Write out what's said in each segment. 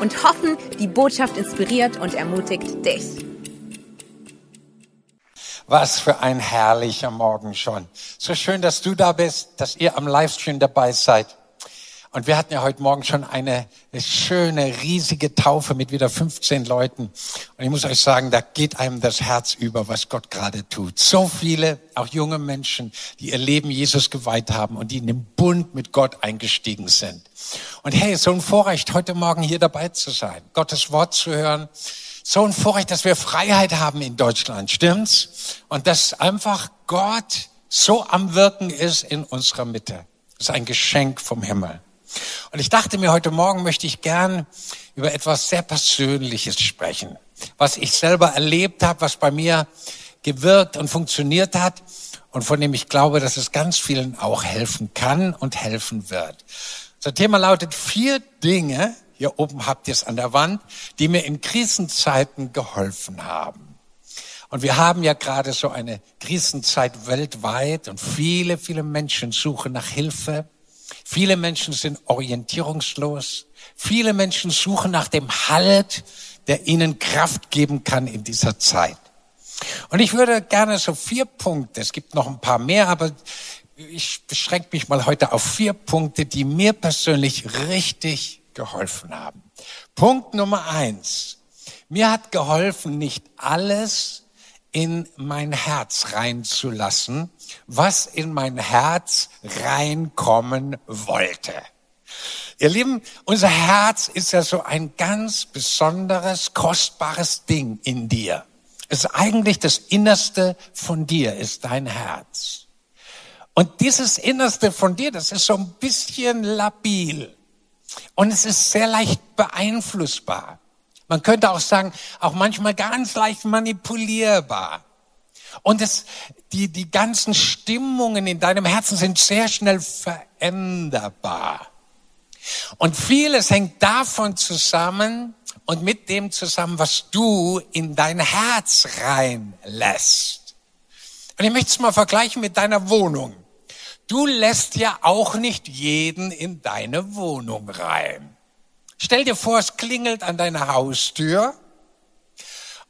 und hoffen, die Botschaft inspiriert und ermutigt dich. Was für ein herrlicher Morgen schon. So schön, dass du da bist, dass ihr am Livestream dabei seid. Und wir hatten ja heute Morgen schon eine schöne, riesige Taufe mit wieder 15 Leuten. Und ich muss euch sagen, da geht einem das Herz über, was Gott gerade tut. So viele, auch junge Menschen, die ihr Leben Jesus geweiht haben und die in den Bund mit Gott eingestiegen sind. Und hey, so ein Vorrecht, heute Morgen hier dabei zu sein, Gottes Wort zu hören. So ein Vorrecht, dass wir Freiheit haben in Deutschland, stimmt's? Und dass einfach Gott so am Wirken ist in unserer Mitte. Das ist ein Geschenk vom Himmel. Und ich dachte mir, heute Morgen möchte ich gern über etwas sehr Persönliches sprechen, was ich selber erlebt habe, was bei mir gewirkt und funktioniert hat und von dem ich glaube, dass es ganz vielen auch helfen kann und helfen wird. Das Thema lautet vier Dinge, hier oben habt ihr es an der Wand, die mir in Krisenzeiten geholfen haben. Und wir haben ja gerade so eine Krisenzeit weltweit und viele, viele Menschen suchen nach Hilfe Viele Menschen sind orientierungslos. Viele Menschen suchen nach dem Halt, der ihnen Kraft geben kann in dieser Zeit. Und ich würde gerne so vier Punkte, es gibt noch ein paar mehr, aber ich beschränke mich mal heute auf vier Punkte, die mir persönlich richtig geholfen haben. Punkt Nummer eins. Mir hat geholfen, nicht alles in mein Herz reinzulassen, was in mein Herz reinkommen wollte. Ihr Lieben, unser Herz ist ja so ein ganz besonderes, kostbares Ding in dir. Es ist eigentlich das Innerste von dir, ist dein Herz. Und dieses Innerste von dir, das ist so ein bisschen labil. Und es ist sehr leicht beeinflussbar. Man könnte auch sagen, auch manchmal ganz leicht manipulierbar. Und es, die, die ganzen Stimmungen in deinem Herzen sind sehr schnell veränderbar. Und vieles hängt davon zusammen und mit dem zusammen, was du in dein Herz reinlässt. Und ich möchte es mal vergleichen mit deiner Wohnung. Du lässt ja auch nicht jeden in deine Wohnung rein. Stell dir vor, es klingelt an deiner Haustür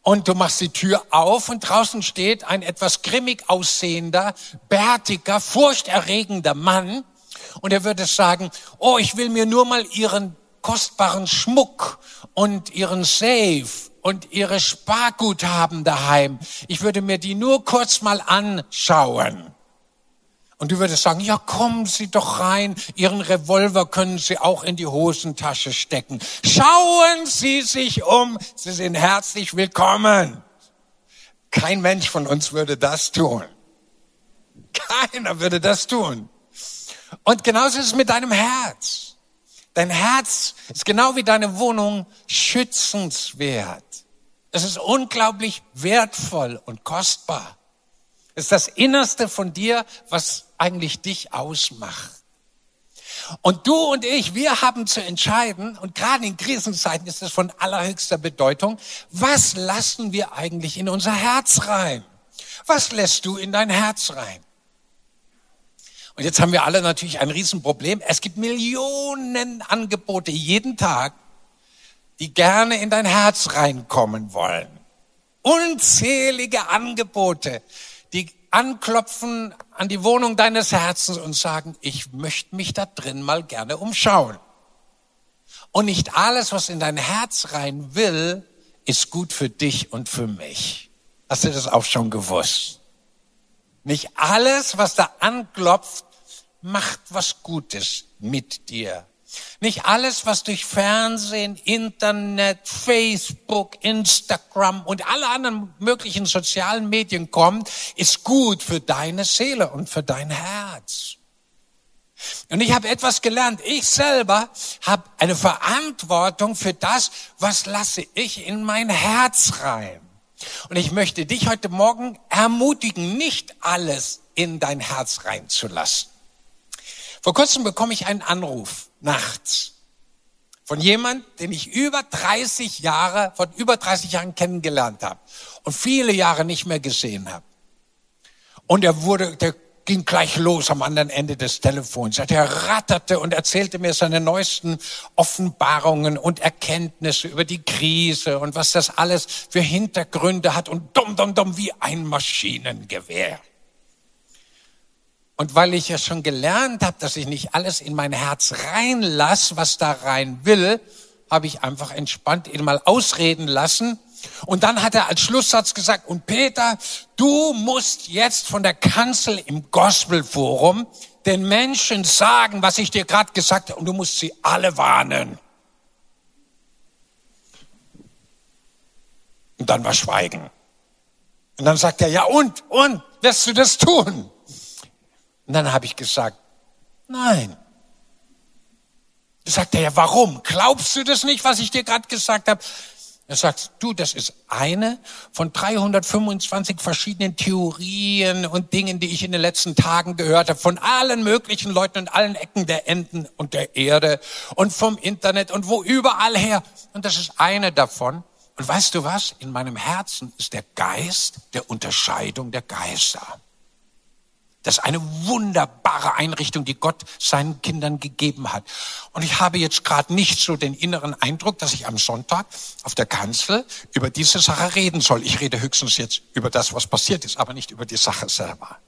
und du machst die Tür auf und draußen steht ein etwas grimmig aussehender, bärtiger, furchterregender Mann und er würde sagen, oh, ich will mir nur mal ihren kostbaren Schmuck und ihren Safe und ihre Sparguthaben daheim. Ich würde mir die nur kurz mal anschauen. Und du würdest sagen, ja, kommen Sie doch rein. Ihren Revolver können Sie auch in die Hosentasche stecken. Schauen Sie sich um. Sie sind herzlich willkommen. Kein Mensch von uns würde das tun. Keiner würde das tun. Und genauso ist es mit deinem Herz. Dein Herz ist genau wie deine Wohnung schützenswert. Es ist unglaublich wertvoll und kostbar. Es ist das Innerste von dir, was eigentlich dich ausmacht. Und du und ich, wir haben zu entscheiden, und gerade in Krisenzeiten ist es von allerhöchster Bedeutung, was lassen wir eigentlich in unser Herz rein? Was lässt du in dein Herz rein? Und jetzt haben wir alle natürlich ein Riesenproblem. Es gibt Millionen Angebote jeden Tag, die gerne in dein Herz reinkommen wollen. Unzählige Angebote, anklopfen an die Wohnung deines Herzens und sagen, ich möchte mich da drin mal gerne umschauen. Und nicht alles, was in dein Herz rein will, ist gut für dich und für mich. Hast du das auch schon gewusst? Nicht alles, was da anklopft, macht was Gutes mit dir. Nicht alles, was durch Fernsehen, Internet, Facebook, Instagram und alle anderen möglichen sozialen Medien kommt, ist gut für deine Seele und für dein Herz. Und ich habe etwas gelernt. Ich selber habe eine Verantwortung für das, was lasse ich in mein Herz rein. Und ich möchte dich heute Morgen ermutigen, nicht alles in dein Herz reinzulassen. Vor kurzem bekomme ich einen Anruf nachts von jemand, den ich über 30 Jahre, von über 30 Jahren kennengelernt habe und viele Jahre nicht mehr gesehen habe. Und er wurde, der ging gleich los am anderen Ende des Telefons. Er ratterte und erzählte mir seine neuesten Offenbarungen und Erkenntnisse über die Krise und was das alles für Hintergründe hat und dumm, dumm, dumm wie ein Maschinengewehr. Und weil ich ja schon gelernt habe, dass ich nicht alles in mein Herz reinlasse, was da rein will, habe ich einfach entspannt ihn mal ausreden lassen und dann hat er als Schlusssatz gesagt, und Peter, du musst jetzt von der Kanzel im Gospelforum den Menschen sagen, was ich dir gerade gesagt habe, und du musst sie alle warnen. Und dann war Schweigen. Und dann sagt er, ja und, und, wirst du das tun? Und dann habe ich gesagt, nein. Da sagt er, ja warum? Glaubst du das nicht, was ich dir gerade gesagt habe? Er sagt, du, das ist eine von 325 verschiedenen Theorien und Dingen, die ich in den letzten Tagen gehört habe, von allen möglichen Leuten und allen Ecken der Enden und der Erde und vom Internet und wo überall her. Und das ist eine davon. Und weißt du was? In meinem Herzen ist der Geist der Unterscheidung der Geister. Das ist eine wunderbare Einrichtung, die Gott seinen Kindern gegeben hat. Und ich habe jetzt gerade nicht so den inneren Eindruck, dass ich am Sonntag auf der Kanzel über diese Sache reden soll. Ich rede höchstens jetzt über das, was passiert ist, aber nicht über die Sache selber.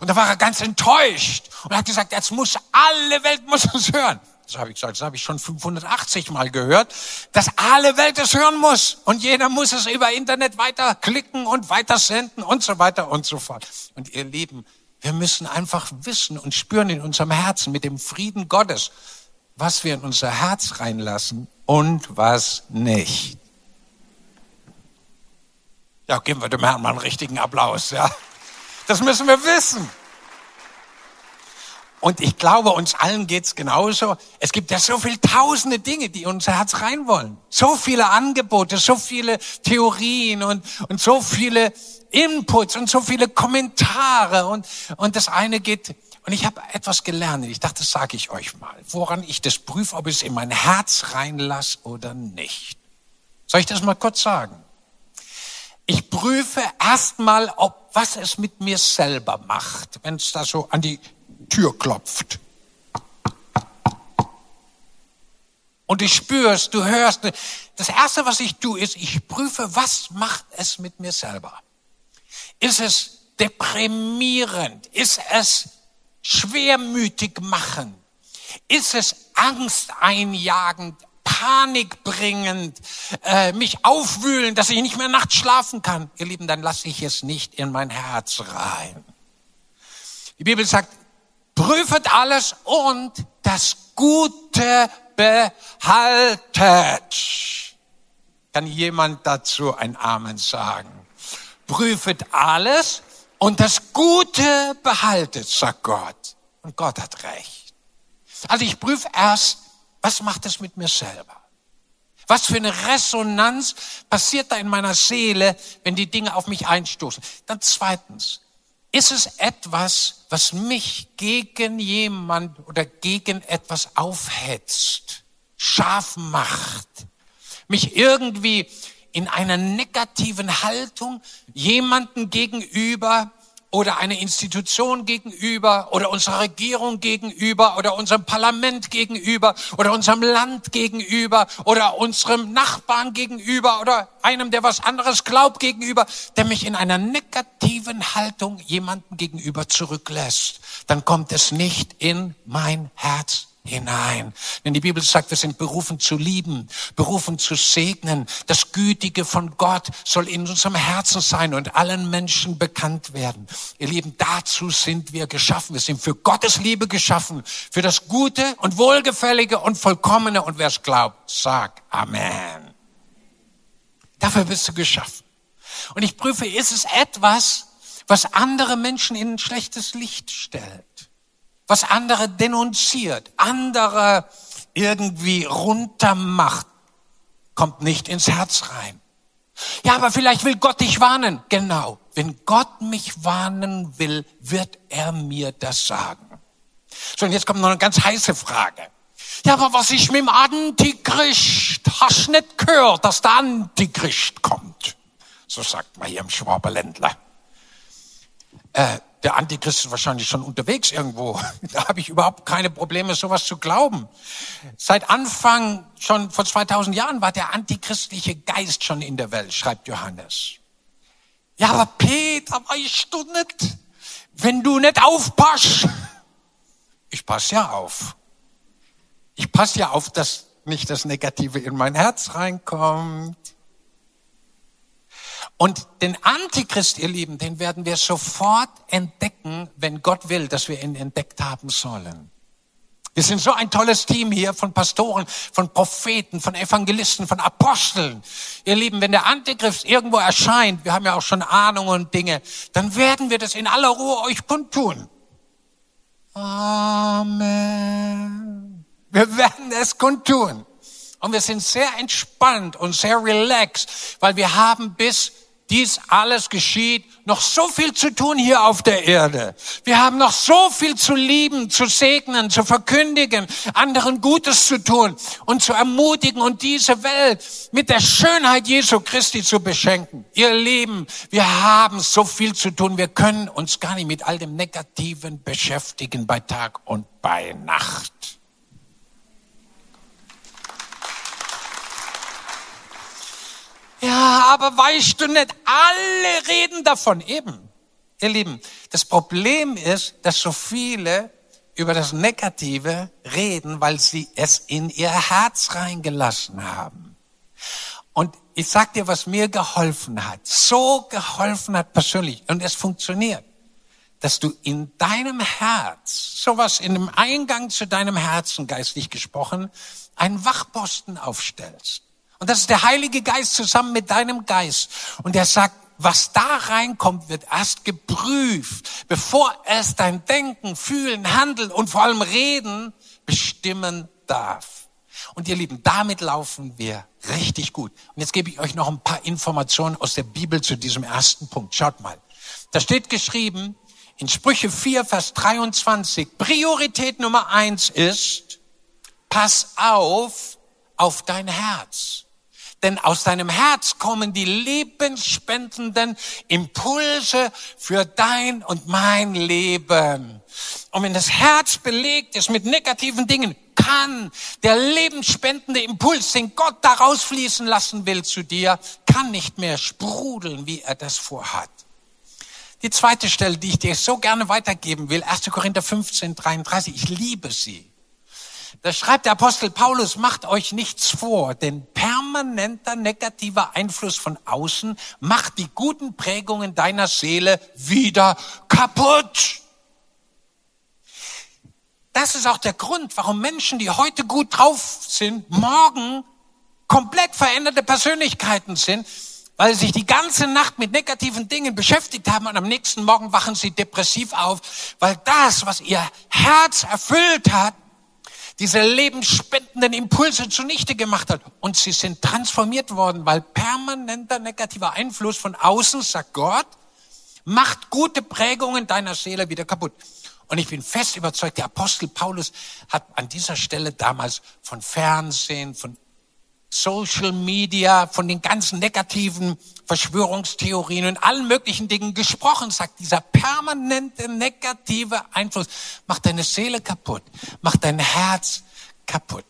Und da war er ganz enttäuscht und hat gesagt, jetzt muss alle Welt muss es hören. Das habe ich gesagt, das habe ich schon 580 Mal gehört, dass alle Welt es hören muss. Und jeder muss es über Internet weiter klicken und weiter senden und so weiter und so fort. Und ihr Lieben, wir müssen einfach wissen und spüren in unserem Herzen mit dem Frieden Gottes, was wir in unser Herz reinlassen und was nicht. Ja, geben wir dem Herrn mal einen richtigen Applaus, ja. Das müssen wir wissen. Und ich glaube, uns allen geht's genauso. Es gibt ja so viele tausende Dinge, die unser Herz rein wollen. So viele Angebote, so viele Theorien und, und so viele Inputs und so viele Kommentare. Und, und das eine geht, und ich habe etwas gelernt. Ich dachte, das sage ich euch mal, woran ich das prüfe, ob ich es in mein Herz reinlasse oder nicht. Soll ich das mal kurz sagen? Ich prüfe erstmal, ob was es mit mir selber macht, wenn es da so an die Tür klopft. Und ich spürst, du hörst. Das erste, was ich tue, ist, ich prüfe, was macht es mit mir selber? Ist es deprimierend? Ist es schwermütig machen? Ist es angsteinjagend, panikbringend, äh, mich aufwühlen, dass ich nicht mehr nachts schlafen kann? Ihr Lieben, dann lasse ich es nicht in mein Herz rein. Die Bibel sagt, prüfet alles und das Gute behaltet. Kann jemand dazu ein Amen sagen? Prüfet alles und das Gute behaltet, sagt Gott. Und Gott hat recht. Also ich prüfe erst, was macht es mit mir selber? Was für eine Resonanz passiert da in meiner Seele, wenn die Dinge auf mich einstoßen? Dann zweitens, ist es etwas, was mich gegen jemand oder gegen etwas aufhetzt, scharf macht, mich irgendwie in einer negativen Haltung jemanden gegenüber oder einer Institution gegenüber oder unserer Regierung gegenüber oder unserem Parlament gegenüber oder unserem Land gegenüber oder unserem Nachbarn gegenüber oder einem, der was anderes glaubt gegenüber, der mich in einer negativen Haltung jemanden gegenüber zurücklässt, dann kommt es nicht in mein Herz hinein. Denn die Bibel sagt, wir sind berufen zu lieben, berufen zu segnen. Das Gütige von Gott soll in unserem Herzen sein und allen Menschen bekannt werden. Ihr Lieben, dazu sind wir geschaffen. Wir sind für Gottes Liebe geschaffen, für das Gute und Wohlgefällige und Vollkommene. Und wer es glaubt, sag Amen. Dafür bist du geschaffen. Und ich prüfe, ist es etwas, was andere Menschen in ein schlechtes Licht stellt? Was andere denunziert, andere irgendwie runtermacht, kommt nicht ins Herz rein. Ja, aber vielleicht will Gott dich warnen. Genau. Wenn Gott mich warnen will, wird er mir das sagen. So, und jetzt kommt noch eine ganz heiße Frage. Ja, aber was ist mit dem Antichrist? Hast nicht gehört, dass der Antichrist kommt? So sagt man hier im Schwaberländler. Äh, der Antichrist ist wahrscheinlich schon unterwegs irgendwo. Da habe ich überhaupt keine Probleme, sowas zu glauben. Seit Anfang, schon vor 2000 Jahren, war der antichristliche Geist schon in der Welt, schreibt Johannes. Ja, aber Peter, weißt du nicht, wenn du nicht aufpasst. Ich pass ja auf. Ich passe ja auf, dass nicht das Negative in mein Herz reinkommt. Und den Antichrist, ihr Lieben, den werden wir sofort entdecken, wenn Gott will, dass wir ihn entdeckt haben sollen. Wir sind so ein tolles Team hier von Pastoren, von Propheten, von Evangelisten, von Aposteln. Ihr Lieben, wenn der Antichrist irgendwo erscheint, wir haben ja auch schon Ahnungen und Dinge, dann werden wir das in aller Ruhe euch kundtun. Amen. Wir werden es kundtun. Und wir sind sehr entspannt und sehr relaxed, weil wir haben bis dies alles geschieht, noch so viel zu tun hier auf der Erde. Wir haben noch so viel zu lieben, zu segnen, zu verkündigen, anderen Gutes zu tun und zu ermutigen und diese Welt mit der Schönheit Jesu Christi zu beschenken. Ihr Lieben, wir haben so viel zu tun. Wir können uns gar nicht mit all dem Negativen beschäftigen bei Tag und bei Nacht. Ja, aber weißt du nicht, alle reden davon. Eben, ihr Lieben, das Problem ist, dass so viele über das Negative reden, weil sie es in ihr Herz reingelassen haben. Und ich sag dir, was mir geholfen hat, so geholfen hat persönlich, und es funktioniert, dass du in deinem Herz, sowas in dem Eingang zu deinem Herzen, geistlich gesprochen, einen Wachposten aufstellst. Und das ist der Heilige Geist zusammen mit deinem Geist. Und er sagt, was da reinkommt, wird erst geprüft, bevor es dein Denken, Fühlen, Handeln und vor allem Reden bestimmen darf. Und ihr Lieben, damit laufen wir richtig gut. Und jetzt gebe ich euch noch ein paar Informationen aus der Bibel zu diesem ersten Punkt. Schaut mal. Da steht geschrieben in Sprüche 4, Vers 23, Priorität Nummer eins ist, pass auf auf dein Herz denn aus deinem Herz kommen die lebensspendenden Impulse für dein und mein Leben. Und wenn das Herz belegt ist mit negativen Dingen, kann der lebensspendende Impuls, den Gott da rausfließen lassen will zu dir, kann nicht mehr sprudeln, wie er das vorhat. Die zweite Stelle, die ich dir so gerne weitergeben will, 1. Korinther 15, 33, ich liebe sie. Da schreibt der Apostel Paulus, macht euch nichts vor, denn permanenter negativer Einfluss von außen macht die guten Prägungen deiner Seele wieder kaputt. Das ist auch der Grund, warum Menschen, die heute gut drauf sind, morgen komplett veränderte Persönlichkeiten sind, weil sie sich die ganze Nacht mit negativen Dingen beschäftigt haben und am nächsten Morgen wachen sie depressiv auf, weil das, was ihr Herz erfüllt hat, diese lebensspendenden Impulse zunichte gemacht hat. Und sie sind transformiert worden, weil permanenter negativer Einfluss von außen, sagt Gott, macht gute Prägungen deiner Seele wieder kaputt. Und ich bin fest überzeugt, der Apostel Paulus hat an dieser Stelle damals von Fernsehen, von Social Media, von den ganzen negativen Verschwörungstheorien und allen möglichen Dingen gesprochen, sagt dieser permanente negative Einfluss macht deine Seele kaputt, macht dein Herz kaputt.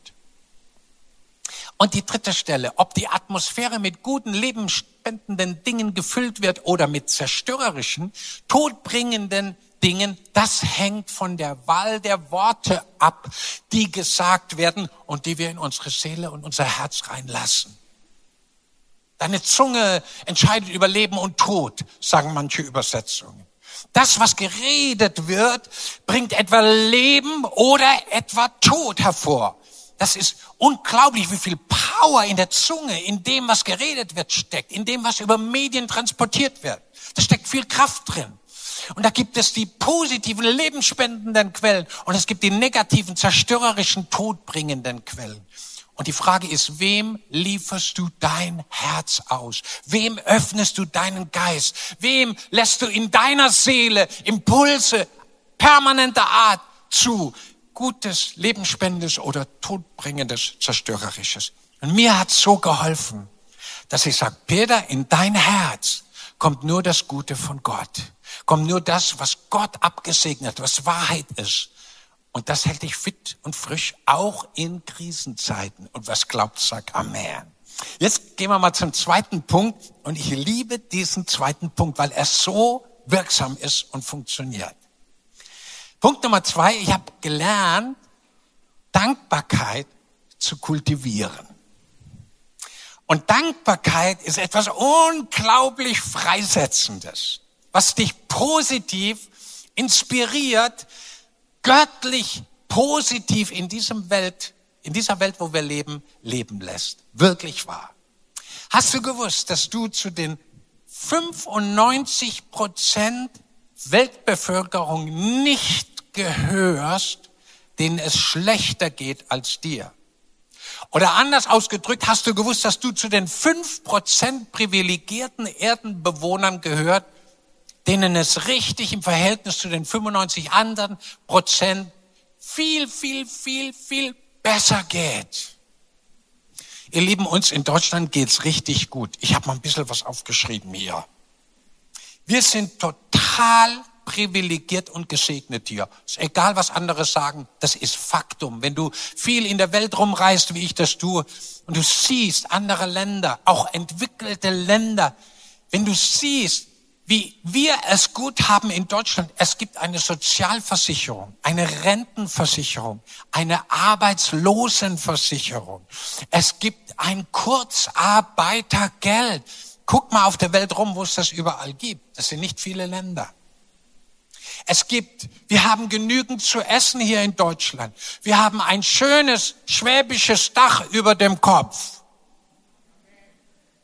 Und die dritte Stelle, ob die Atmosphäre mit guten, lebensspendenden Dingen gefüllt wird oder mit zerstörerischen, todbringenden Dingen, das hängt von der Wahl der Worte ab, die gesagt werden und die wir in unsere Seele und unser Herz reinlassen. Deine Zunge entscheidet über Leben und Tod, sagen manche Übersetzungen. Das, was geredet wird, bringt etwa Leben oder etwa Tod hervor. Das ist unglaublich, wie viel Power in der Zunge, in dem, was geredet wird, steckt, in dem, was über Medien transportiert wird. Da steckt viel Kraft drin. Und da gibt es die positiven, lebensspendenden Quellen und es gibt die negativen, zerstörerischen, todbringenden Quellen. Und die Frage ist, wem lieferst du dein Herz aus? Wem öffnest du deinen Geist? Wem lässt du in deiner Seele Impulse permanenter Art zu? Gutes, Lebensspendendes oder Todbringendes, Zerstörerisches. Und mir hat so geholfen, dass ich sage, Peter, in dein Herz kommt nur das Gute von Gott. Kommt nur das, was Gott abgesegnet, was Wahrheit ist. Und das hält dich fit und frisch, auch in Krisenzeiten. Und was glaubt, sag Amen. Jetzt gehen wir mal zum zweiten Punkt. Und ich liebe diesen zweiten Punkt, weil er so wirksam ist und funktioniert. Punkt Nummer zwei, ich habe gelernt, Dankbarkeit zu kultivieren. Und Dankbarkeit ist etwas unglaublich Freisetzendes, was dich positiv inspiriert, göttlich positiv in diesem Welt, in dieser Welt, wo wir leben, leben lässt. Wirklich wahr. Hast du gewusst, dass du zu den 95 Prozent Weltbevölkerung nicht gehörst, denen es schlechter geht als dir? Oder anders ausgedrückt, hast du gewusst, dass du zu den 5 Prozent privilegierten Erdenbewohnern gehört, denen es richtig im Verhältnis zu den 95 anderen Prozent viel, viel, viel, viel besser geht. Ihr Lieben, uns in Deutschland geht's richtig gut. Ich habe mal ein bisschen was aufgeschrieben hier. Wir sind total privilegiert und gesegnet hier. Ist egal, was andere sagen, das ist Faktum. Wenn du viel in der Welt rumreist, wie ich das tue, und du siehst andere Länder, auch entwickelte Länder, wenn du siehst, wie wir es gut haben in Deutschland. Es gibt eine Sozialversicherung, eine Rentenversicherung, eine Arbeitslosenversicherung. Es gibt ein Kurzarbeitergeld. Guck mal auf der Welt rum, wo es das überall gibt. Das sind nicht viele Länder. Es gibt, wir haben genügend zu essen hier in Deutschland. Wir haben ein schönes schwäbisches Dach über dem Kopf.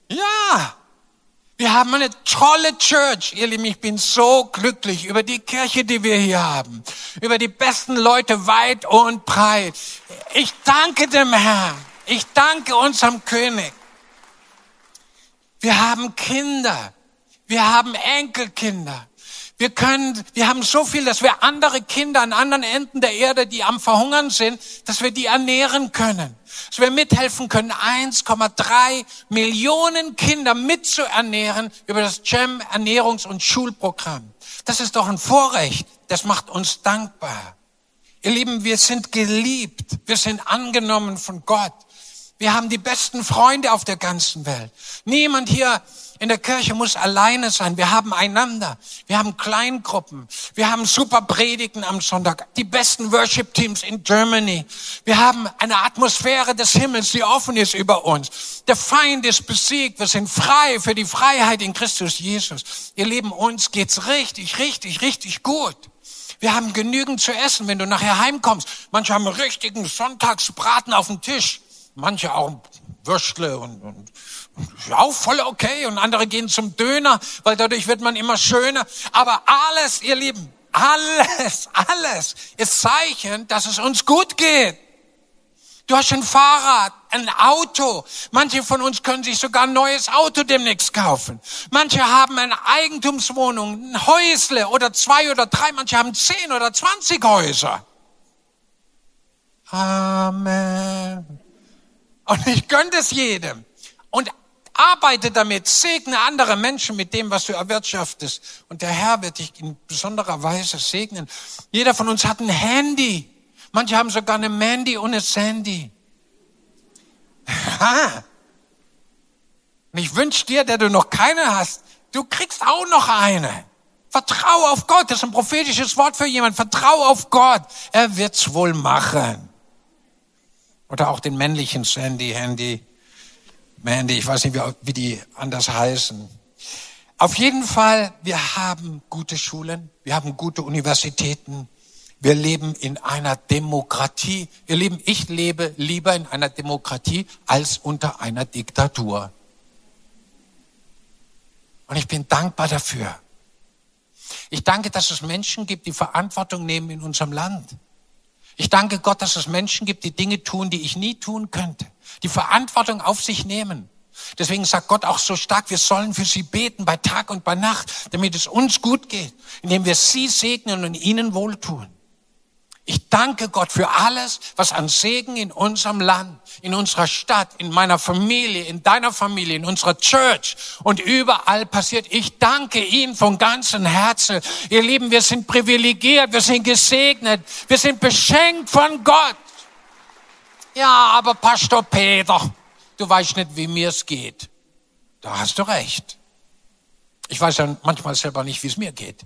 Ja, wir haben eine tolle Church. Ihr Lieben, ich bin so glücklich über die Kirche, die wir hier haben. Über die besten Leute weit und breit. Ich danke dem Herrn. Ich danke unserem König. Wir haben Kinder. Wir haben Enkelkinder. Wir können, wir haben so viel, dass wir andere Kinder an anderen Enden der Erde, die am Verhungern sind, dass wir die ernähren können. Dass wir mithelfen können, 1,3 Millionen Kinder mitzuernähren über das GEM Ernährungs- und Schulprogramm. Das ist doch ein Vorrecht. Das macht uns dankbar. Ihr Lieben, wir sind geliebt. Wir sind angenommen von Gott. Wir haben die besten Freunde auf der ganzen Welt. Niemand hier in der Kirche muss alleine sein. Wir haben einander. Wir haben Kleingruppen. Wir haben super Predigen am Sonntag. Die besten Worship-Teams in Germany. Wir haben eine Atmosphäre des Himmels, die offen ist über uns. Der Feind ist besiegt. Wir sind frei für die Freiheit in Christus Jesus. Ihr Lieben, uns geht's richtig, richtig, richtig gut. Wir haben genügend zu essen, wenn du nachher heimkommst. Manche haben richtigen Sonntagsbraten auf dem Tisch. Manche auch Würstle und, und ja, auch voll okay. Und andere gehen zum Döner, weil dadurch wird man immer schöner. Aber alles, ihr Lieben, alles, alles ist Zeichen, dass es uns gut geht. Du hast ein Fahrrad, ein Auto. Manche von uns können sich sogar ein neues Auto demnächst kaufen. Manche haben eine Eigentumswohnung, ein Häusle oder zwei oder drei. Manche haben zehn oder zwanzig Häuser. Amen. Und ich gönne es jedem. Und arbeite damit, segne andere Menschen mit dem, was du erwirtschaftest. Und der Herr wird dich in besonderer Weise segnen. Jeder von uns hat ein Handy. Manche haben sogar eine Mandy und eine Sandy. Und ich wünsche dir, der du noch keine hast, du kriegst auch noch eine. Vertrau auf Gott. Das ist ein prophetisches Wort für jemand. Vertrau auf Gott. Er wird's wohl machen. Oder auch den männlichen Sandy, Handy. Mandy, ich weiß nicht, wie, die anders heißen. Auf jeden Fall, wir haben gute Schulen, wir haben gute Universitäten, wir leben in einer Demokratie. Ihr Lieben, ich lebe lieber in einer Demokratie als unter einer Diktatur. Und ich bin dankbar dafür. Ich danke, dass es Menschen gibt, die Verantwortung nehmen in unserem Land. Ich danke Gott, dass es Menschen gibt, die Dinge tun, die ich nie tun könnte. Die Verantwortung auf sich nehmen. Deswegen sagt Gott auch so stark, wir sollen für sie beten bei Tag und bei Nacht, damit es uns gut geht, indem wir sie segnen und ihnen wohltun. Ich danke Gott für alles, was an Segen in unserem Land, in unserer Stadt, in meiner Familie, in deiner Familie, in unserer Church und überall passiert. Ich danke Ihnen von ganzem Herzen. Ihr Lieben, wir sind privilegiert, wir sind gesegnet, wir sind beschenkt von Gott. Ja, aber Pastor Peter, du weißt nicht, wie mir es geht. Da hast du recht. Ich weiß ja manchmal selber nicht, wie es mir geht.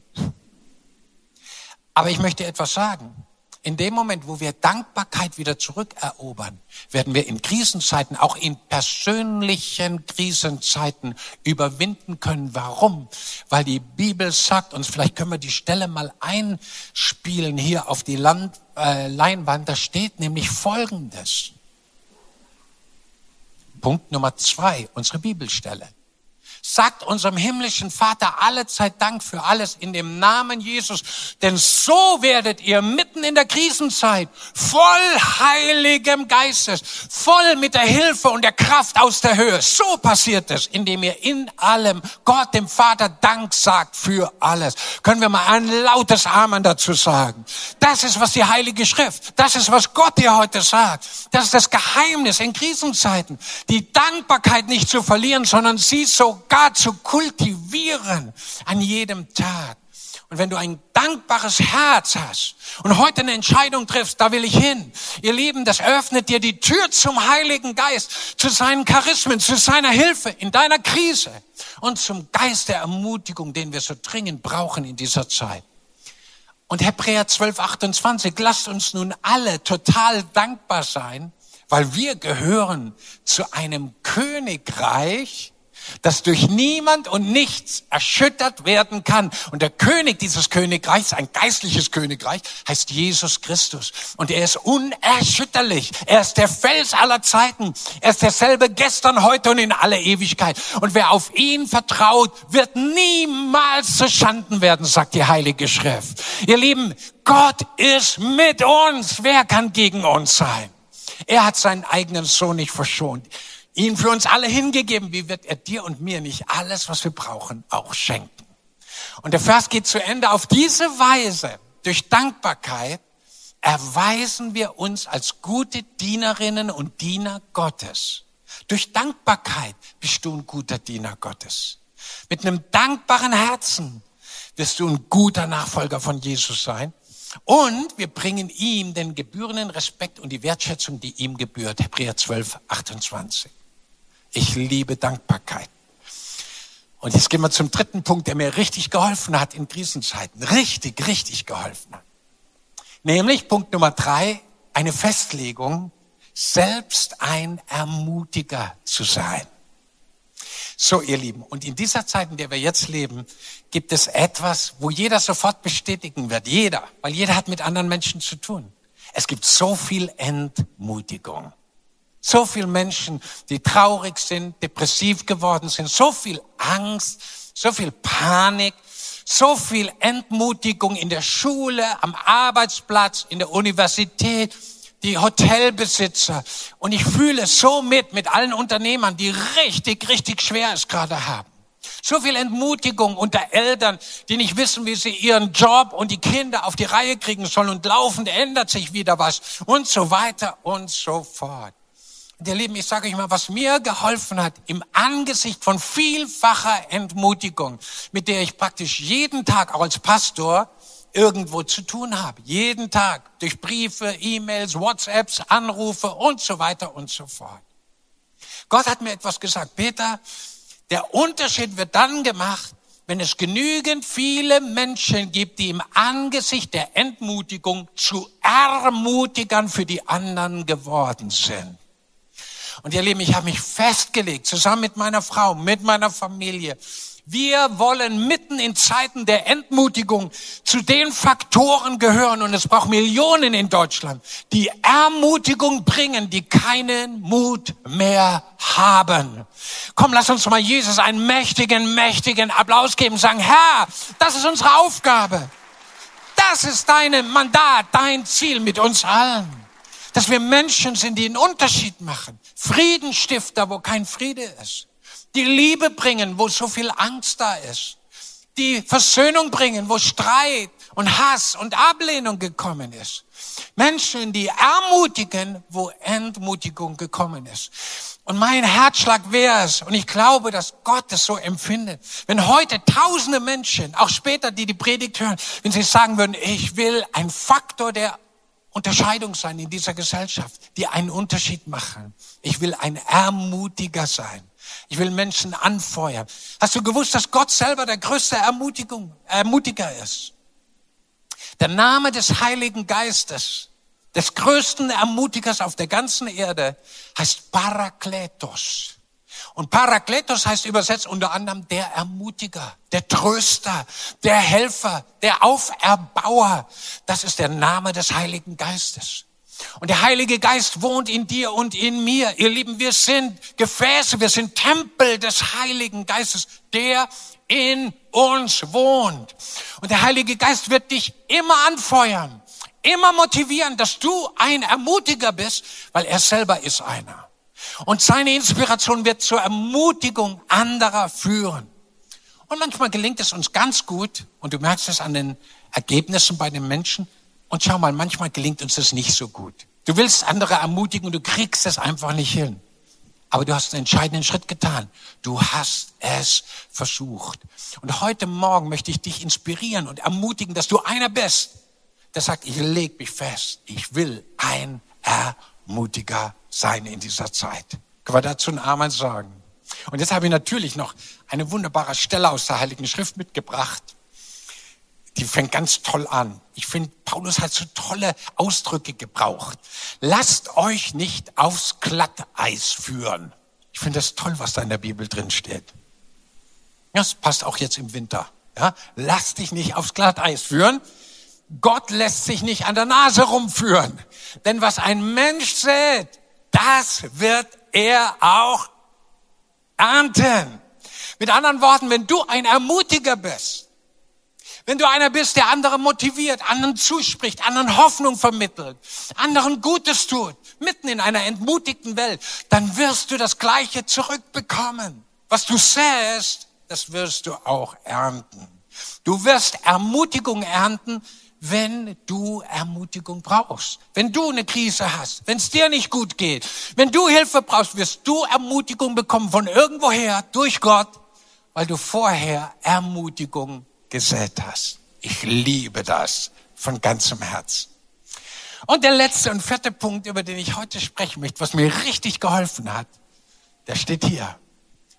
Aber ich möchte etwas sagen. In dem Moment, wo wir Dankbarkeit wieder zurückerobern, werden wir in Krisenzeiten, auch in persönlichen Krisenzeiten überwinden können. Warum? Weil die Bibel sagt uns, vielleicht können wir die Stelle mal einspielen hier auf die Land, äh, Leinwand, da steht nämlich Folgendes. Punkt Nummer zwei, unsere Bibelstelle. Sagt unserem himmlischen Vater alle Zeit Dank für alles in dem Namen Jesus. Denn so werdet ihr mitten in der Krisenzeit voll heiligem Geistes, voll mit der Hilfe und der Kraft aus der Höhe. So passiert es, indem ihr in allem Gott dem Vater Dank sagt für alles. Können wir mal ein lautes Amen dazu sagen? Das ist, was die Heilige Schrift, das ist, was Gott dir heute sagt. Das ist das Geheimnis in Krisenzeiten. Die Dankbarkeit nicht zu verlieren, sondern sie so sogar zu kultivieren an jedem Tag. Und wenn du ein dankbares Herz hast und heute eine Entscheidung triffst, da will ich hin. Ihr Lieben, das öffnet dir die Tür zum Heiligen Geist, zu seinen Charismen, zu seiner Hilfe in deiner Krise und zum Geist der Ermutigung, den wir so dringend brauchen in dieser Zeit. Und Hebräer 12, 28, lasst uns nun alle total dankbar sein, weil wir gehören zu einem Königreich, das durch niemand und nichts erschüttert werden kann. Und der König dieses Königreichs, ein geistliches Königreich, heißt Jesus Christus. Und er ist unerschütterlich. Er ist der Fels aller Zeiten. Er ist derselbe gestern, heute und in aller Ewigkeit. Und wer auf ihn vertraut, wird niemals zu Schanden werden, sagt die Heilige Schrift. Ihr Lieben, Gott ist mit uns. Wer kann gegen uns sein? Er hat seinen eigenen Sohn nicht verschont ihn für uns alle hingegeben, wie wird er dir und mir nicht alles, was wir brauchen, auch schenken? Und der Vers geht zu Ende. Auf diese Weise, durch Dankbarkeit, erweisen wir uns als gute Dienerinnen und Diener Gottes. Durch Dankbarkeit bist du ein guter Diener Gottes. Mit einem dankbaren Herzen wirst du ein guter Nachfolger von Jesus sein. Und wir bringen ihm den gebührenden Respekt und die Wertschätzung, die ihm gebührt. Hebräer 12, 28. Ich liebe Dankbarkeit. Und jetzt gehen wir zum dritten Punkt, der mir richtig geholfen hat in Krisenzeiten. Richtig, richtig geholfen hat. Nämlich Punkt Nummer drei, eine Festlegung, selbst ein Ermutiger zu sein. So, ihr Lieben, und in dieser Zeit, in der wir jetzt leben, gibt es etwas, wo jeder sofort bestätigen wird. Jeder, weil jeder hat mit anderen Menschen zu tun. Es gibt so viel Entmutigung. So viele Menschen, die traurig sind, depressiv geworden sind, so viel Angst, so viel Panik, so viel Entmutigung in der Schule, am Arbeitsplatz, in der Universität, die Hotelbesitzer. Und ich fühle so mit, mit allen Unternehmern, die richtig, richtig schwer es gerade haben. So viel Entmutigung unter Eltern, die nicht wissen, wie sie ihren Job und die Kinder auf die Reihe kriegen sollen und laufend ändert sich wieder was und so weiter und so fort. Und ihr Lieben, ich sage euch mal, was mir geholfen hat im Angesicht von vielfacher Entmutigung, mit der ich praktisch jeden Tag auch als Pastor irgendwo zu tun habe. Jeden Tag durch Briefe, E-Mails, WhatsApps, Anrufe und so weiter und so fort. Gott hat mir etwas gesagt. Peter, der Unterschied wird dann gemacht, wenn es genügend viele Menschen gibt, die im Angesicht der Entmutigung zu Ermutigern für die anderen geworden sind. Und ihr Lieben, ich habe mich festgelegt, zusammen mit meiner Frau, mit meiner Familie. Wir wollen mitten in Zeiten der Entmutigung zu den Faktoren gehören, und es braucht Millionen in Deutschland, die Ermutigung bringen, die keinen Mut mehr haben. Komm, lass uns mal Jesus einen mächtigen, mächtigen Applaus geben, sagen, Herr, das ist unsere Aufgabe. Das ist dein Mandat, dein Ziel mit uns allen. Dass wir Menschen sind, die einen Unterschied machen. Friedenstifter, wo kein Friede ist. Die Liebe bringen, wo so viel Angst da ist. Die Versöhnung bringen, wo Streit und Hass und Ablehnung gekommen ist. Menschen, die ermutigen, wo Entmutigung gekommen ist. Und mein Herzschlag wäre es, und ich glaube, dass Gott es so empfindet, wenn heute tausende Menschen, auch später, die die Predigt hören, wenn sie sagen würden, ich will ein Faktor der Unterscheidung sein in dieser Gesellschaft, die einen Unterschied machen. Ich will ein Ermutiger sein. Ich will Menschen anfeuern. Hast du gewusst, dass Gott selber der größte Ermutigung, Ermutiger ist? Der Name des Heiligen Geistes, des größten Ermutigers auf der ganzen Erde, heißt Parakletos. Und Parakletos heißt übersetzt unter anderem der Ermutiger, der Tröster, der Helfer, der Auferbauer. Das ist der Name des Heiligen Geistes. Und der Heilige Geist wohnt in dir und in mir. Ihr Lieben, wir sind Gefäße, wir sind Tempel des Heiligen Geistes, der in uns wohnt. Und der Heilige Geist wird dich immer anfeuern, immer motivieren, dass du ein Ermutiger bist, weil er selber ist einer. Und seine Inspiration wird zur Ermutigung anderer führen. Und manchmal gelingt es uns ganz gut, und du merkst es an den Ergebnissen bei den Menschen, und schau mal, manchmal gelingt uns das nicht so gut. Du willst andere ermutigen und du kriegst es einfach nicht hin. Aber du hast einen entscheidenden Schritt getan. Du hast es versucht. Und heute Morgen möchte ich dich inspirieren und ermutigen, dass du einer bist, der sagt, ich leg mich fest. Ich will ein Ermutiger sein in dieser Zeit. Können wir dazu einen Amen sagen? Und jetzt habe ich natürlich noch eine wunderbare Stelle aus der Heiligen Schrift mitgebracht die fängt ganz toll an. Ich finde, Paulus hat so tolle Ausdrücke gebraucht. Lasst euch nicht aufs Glatteis führen. Ich finde das toll, was da in der Bibel drin steht. Das passt auch jetzt im Winter. Ja? Lass dich nicht aufs Glatteis führen. Gott lässt sich nicht an der Nase rumführen. Denn was ein Mensch sät, das wird er auch ernten. Mit anderen Worten, wenn du ein Ermutiger bist, wenn du einer bist, der andere motiviert, anderen zuspricht, anderen Hoffnung vermittelt, anderen Gutes tut, mitten in einer entmutigten Welt, dann wirst du das Gleiche zurückbekommen. Was du säst, das wirst du auch ernten. Du wirst Ermutigung ernten, wenn du Ermutigung brauchst. Wenn du eine Krise hast, wenn es dir nicht gut geht, wenn du Hilfe brauchst, wirst du Ermutigung bekommen von irgendwoher durch Gott, weil du vorher Ermutigung gesät hast. Ich liebe das von ganzem Herzen. Und der letzte und vierte Punkt, über den ich heute sprechen möchte, was mir richtig geholfen hat, der steht hier.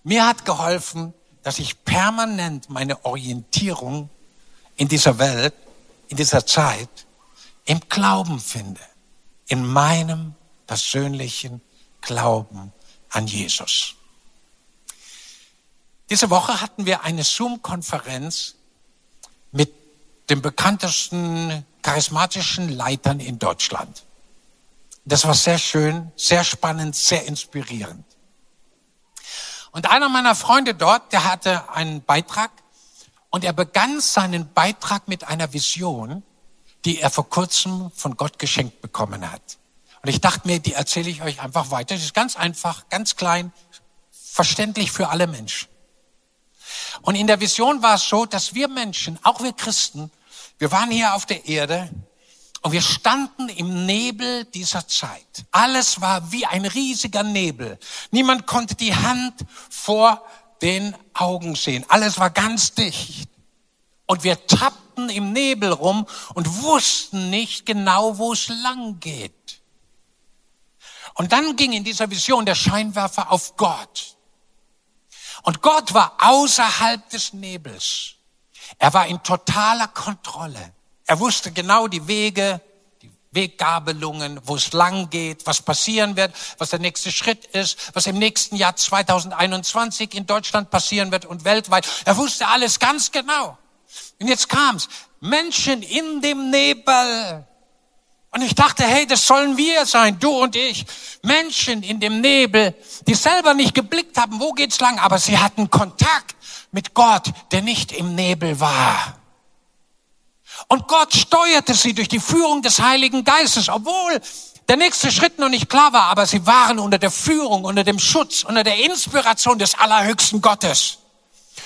Mir hat geholfen, dass ich permanent meine Orientierung in dieser Welt, in dieser Zeit, im Glauben finde. In meinem persönlichen Glauben an Jesus. Diese Woche hatten wir eine Zoom-Konferenz mit den bekanntesten charismatischen Leitern in Deutschland. Das war sehr schön, sehr spannend, sehr inspirierend. Und einer meiner Freunde dort, der hatte einen Beitrag und er begann seinen Beitrag mit einer Vision, die er vor kurzem von Gott geschenkt bekommen hat. Und ich dachte mir, die erzähle ich euch einfach weiter. Das ist ganz einfach, ganz klein, verständlich für alle Menschen. Und in der Vision war es so, dass wir Menschen, auch wir Christen, wir waren hier auf der Erde und wir standen im Nebel dieser Zeit. Alles war wie ein riesiger Nebel. Niemand konnte die Hand vor den Augen sehen. Alles war ganz dicht. Und wir tappten im Nebel rum und wussten nicht genau, wo es lang geht. Und dann ging in dieser Vision der Scheinwerfer auf Gott. Und Gott war außerhalb des Nebels. Er war in totaler Kontrolle. Er wusste genau die Wege, Weggabelungen, wo es lang geht, was passieren wird, was der nächste Schritt ist, was im nächsten Jahr 2021 in Deutschland passieren wird und weltweit. Er wusste alles ganz genau. Und jetzt kam's. Menschen in dem Nebel. Und ich dachte, hey, das sollen wir sein, du und ich. Menschen in dem Nebel, die selber nicht geblickt haben, wo geht's lang, aber sie hatten Kontakt mit Gott, der nicht im Nebel war. Und Gott steuerte sie durch die Führung des Heiligen Geistes, obwohl der nächste Schritt noch nicht klar war, aber sie waren unter der Führung, unter dem Schutz, unter der Inspiration des allerhöchsten Gottes.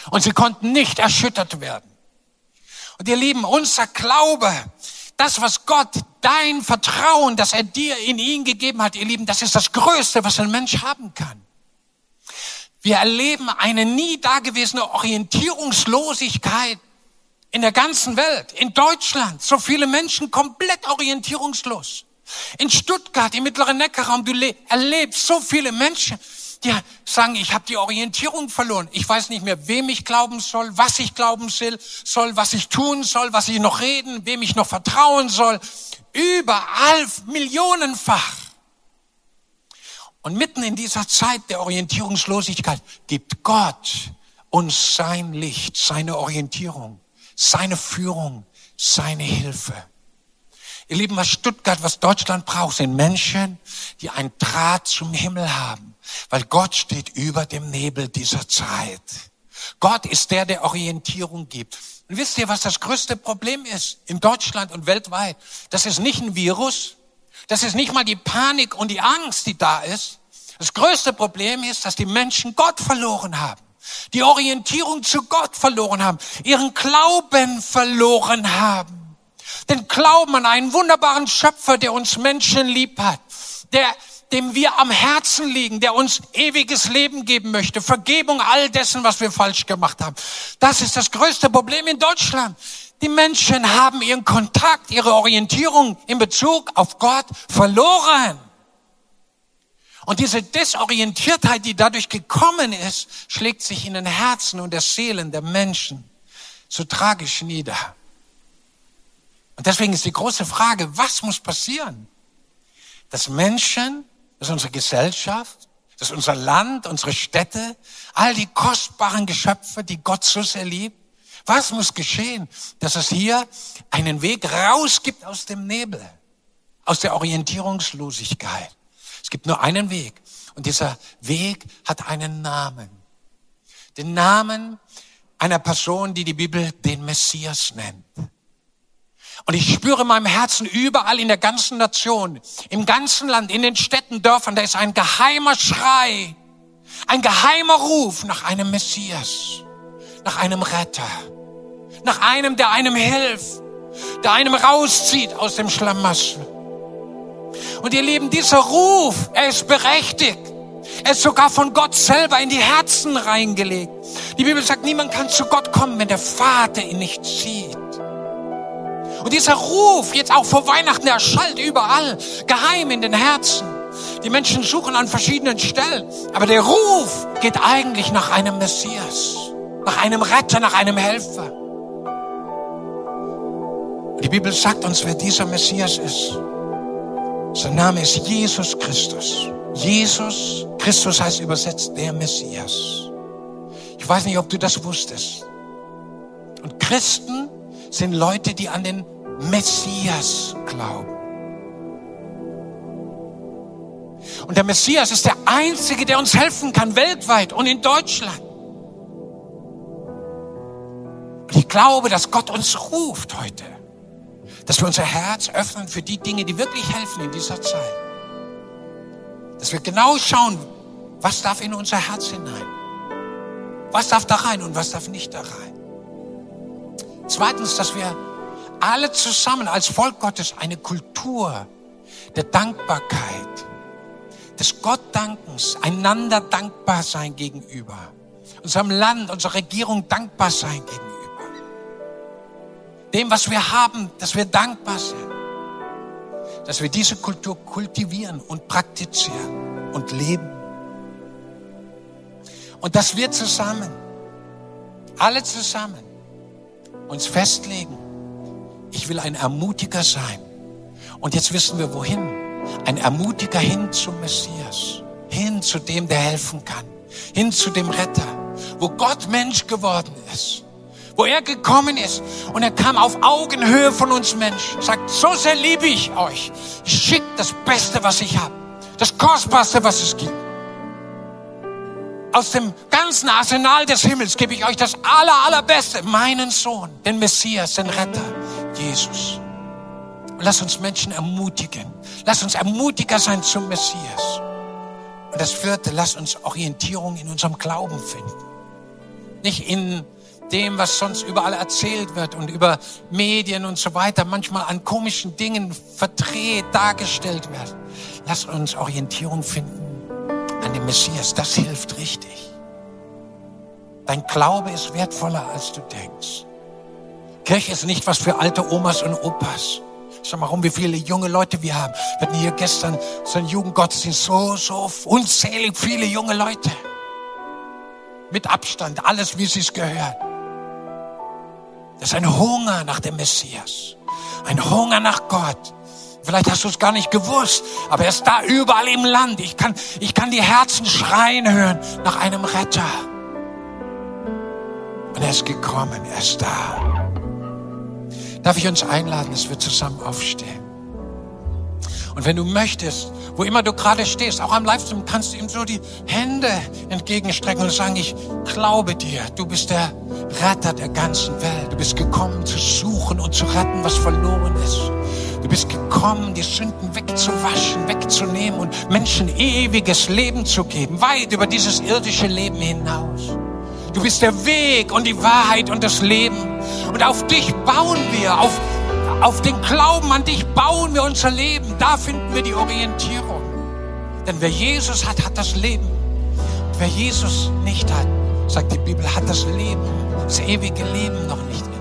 Und sie konnten nicht erschüttert werden. Und ihr Lieben, unser Glaube, das, was Gott, dein Vertrauen, das er dir in ihn gegeben hat, ihr Lieben, das ist das Größte, was ein Mensch haben kann. Wir erleben eine nie dagewesene Orientierungslosigkeit in der ganzen Welt, in Deutschland, so viele Menschen komplett orientierungslos. In Stuttgart, im mittleren Neckarraum, du erlebst so viele Menschen, die sagen, ich habe die Orientierung verloren. Ich weiß nicht mehr, wem ich glauben soll, was ich glauben soll, was ich tun soll, was ich noch reden, wem ich noch vertrauen soll. Überall millionenfach. Und mitten in dieser Zeit der Orientierungslosigkeit gibt Gott uns sein Licht, seine Orientierung seine Führung, seine Hilfe. Ihr Lieben, was Stuttgart, was Deutschland braucht, sind Menschen, die ein Draht zum Himmel haben, weil Gott steht über dem Nebel dieser Zeit. Gott ist der, der Orientierung gibt. Und wisst ihr, was das größte Problem ist in Deutschland und weltweit? Das ist nicht ein Virus. Das ist nicht mal die Panik und die Angst, die da ist. Das größte Problem ist, dass die Menschen Gott verloren haben die Orientierung zu Gott verloren haben, ihren Glauben verloren haben. Den Glauben an einen wunderbaren Schöpfer, der uns Menschen lieb hat, der, dem wir am Herzen liegen, der uns ewiges Leben geben möchte, Vergebung all dessen, was wir falsch gemacht haben. Das ist das größte Problem in Deutschland. Die Menschen haben ihren Kontakt, ihre Orientierung in Bezug auf Gott verloren. Und diese Desorientiertheit, die dadurch gekommen ist, schlägt sich in den Herzen und der Seelen der Menschen so tragisch nieder. Und deswegen ist die große Frage, was muss passieren? Dass Menschen, dass unsere Gesellschaft, dass unser Land, unsere Städte, all die kostbaren Geschöpfe, die Gott so sehr liebt, was muss geschehen, dass es hier einen Weg raus gibt aus dem Nebel, aus der Orientierungslosigkeit? Es gibt nur einen Weg. Und dieser Weg hat einen Namen. Den Namen einer Person, die die Bibel den Messias nennt. Und ich spüre in meinem Herzen überall in der ganzen Nation, im ganzen Land, in den Städten, Dörfern, da ist ein geheimer Schrei, ein geheimer Ruf nach einem Messias, nach einem Retter, nach einem, der einem hilft, der einem rauszieht aus dem Schlamassel. Und ihr Lieben, dieser Ruf, er ist berechtigt. Er ist sogar von Gott selber in die Herzen reingelegt. Die Bibel sagt, niemand kann zu Gott kommen, wenn der Vater ihn nicht sieht. Und dieser Ruf, jetzt auch vor Weihnachten, er schallt überall, geheim in den Herzen. Die Menschen suchen an verschiedenen Stellen. Aber der Ruf geht eigentlich nach einem Messias, nach einem Retter, nach einem Helfer. Die Bibel sagt uns, wer dieser Messias ist. Sein Name ist Jesus Christus. Jesus Christus heißt übersetzt der Messias. Ich weiß nicht, ob du das wusstest. Und Christen sind Leute, die an den Messias glauben. Und der Messias ist der Einzige, der uns helfen kann, weltweit und in Deutschland. Und ich glaube, dass Gott uns ruft heute dass wir unser Herz öffnen für die Dinge, die wirklich helfen in dieser Zeit. Dass wir genau schauen, was darf in unser Herz hinein? Was darf da rein und was darf nicht da rein? Zweitens, dass wir alle zusammen als Volk Gottes eine Kultur der Dankbarkeit, des Gottdankens, einander dankbar sein gegenüber, unserem Land, unserer Regierung dankbar sein gegenüber dem, was wir haben, dass wir dankbar sind. Dass wir diese Kultur kultivieren und praktizieren und leben. Und dass wir zusammen, alle zusammen, uns festlegen, ich will ein Ermutiger sein Und jetzt wissen wir wohin. Ein Ermutiger hin zum Messias, hin zu dem, der helfen kann, hin zu dem Retter, wo Gott Mensch geworden ist, wo er gekommen ist und er kam auf Augenhöhe von uns Menschen, sagt, so sehr liebe ich euch, ich schicke das Beste, was ich habe, das Kostbarste, was es gibt. Aus dem ganzen Arsenal des Himmels gebe ich euch das aller, allerbeste, meinen Sohn, den Messias, den Retter, Jesus. Und lass uns Menschen ermutigen. Lass uns Ermutiger sein zum Messias. Und das vierte, lass uns Orientierung in unserem Glauben finden. Nicht in dem, was sonst überall erzählt wird und über Medien und so weiter manchmal an komischen Dingen verdreht dargestellt wird. Lass uns Orientierung finden an dem Messias. Das hilft richtig. Dein Glaube ist wertvoller, als du denkst. Kirche ist nicht was für alte Omas und Opas. Schau mal rum, wie viele junge Leute wir haben. Wir hatten hier gestern so einen Jugendgottesdienst, so, so unzählig viele junge Leute. Mit Abstand, alles wie es gehört. Das ist ein Hunger nach dem Messias. Ein Hunger nach Gott. Vielleicht hast du es gar nicht gewusst, aber er ist da überall im Land. Ich kann, ich kann die Herzen schreien hören nach einem Retter. Und er ist gekommen, er ist da. Darf ich uns einladen, dass wir zusammen aufstehen? Und wenn du möchtest, wo immer du gerade stehst, auch am Livestream, kannst du ihm so die Hände entgegenstrecken und sagen, ich glaube dir, du bist der Retter der ganzen Welt. Du bist gekommen zu suchen und zu retten, was verloren ist. Du bist gekommen, die Sünden wegzuwaschen, wegzunehmen und Menschen ewiges Leben zu geben, weit über dieses irdische Leben hinaus. Du bist der Weg und die Wahrheit und das Leben. Und auf dich bauen wir, auf auf den Glauben an dich bauen wir unser Leben. Da finden wir die Orientierung. Denn wer Jesus hat, hat das Leben. Wer Jesus nicht hat, sagt die Bibel, hat das Leben, das ewige Leben noch nicht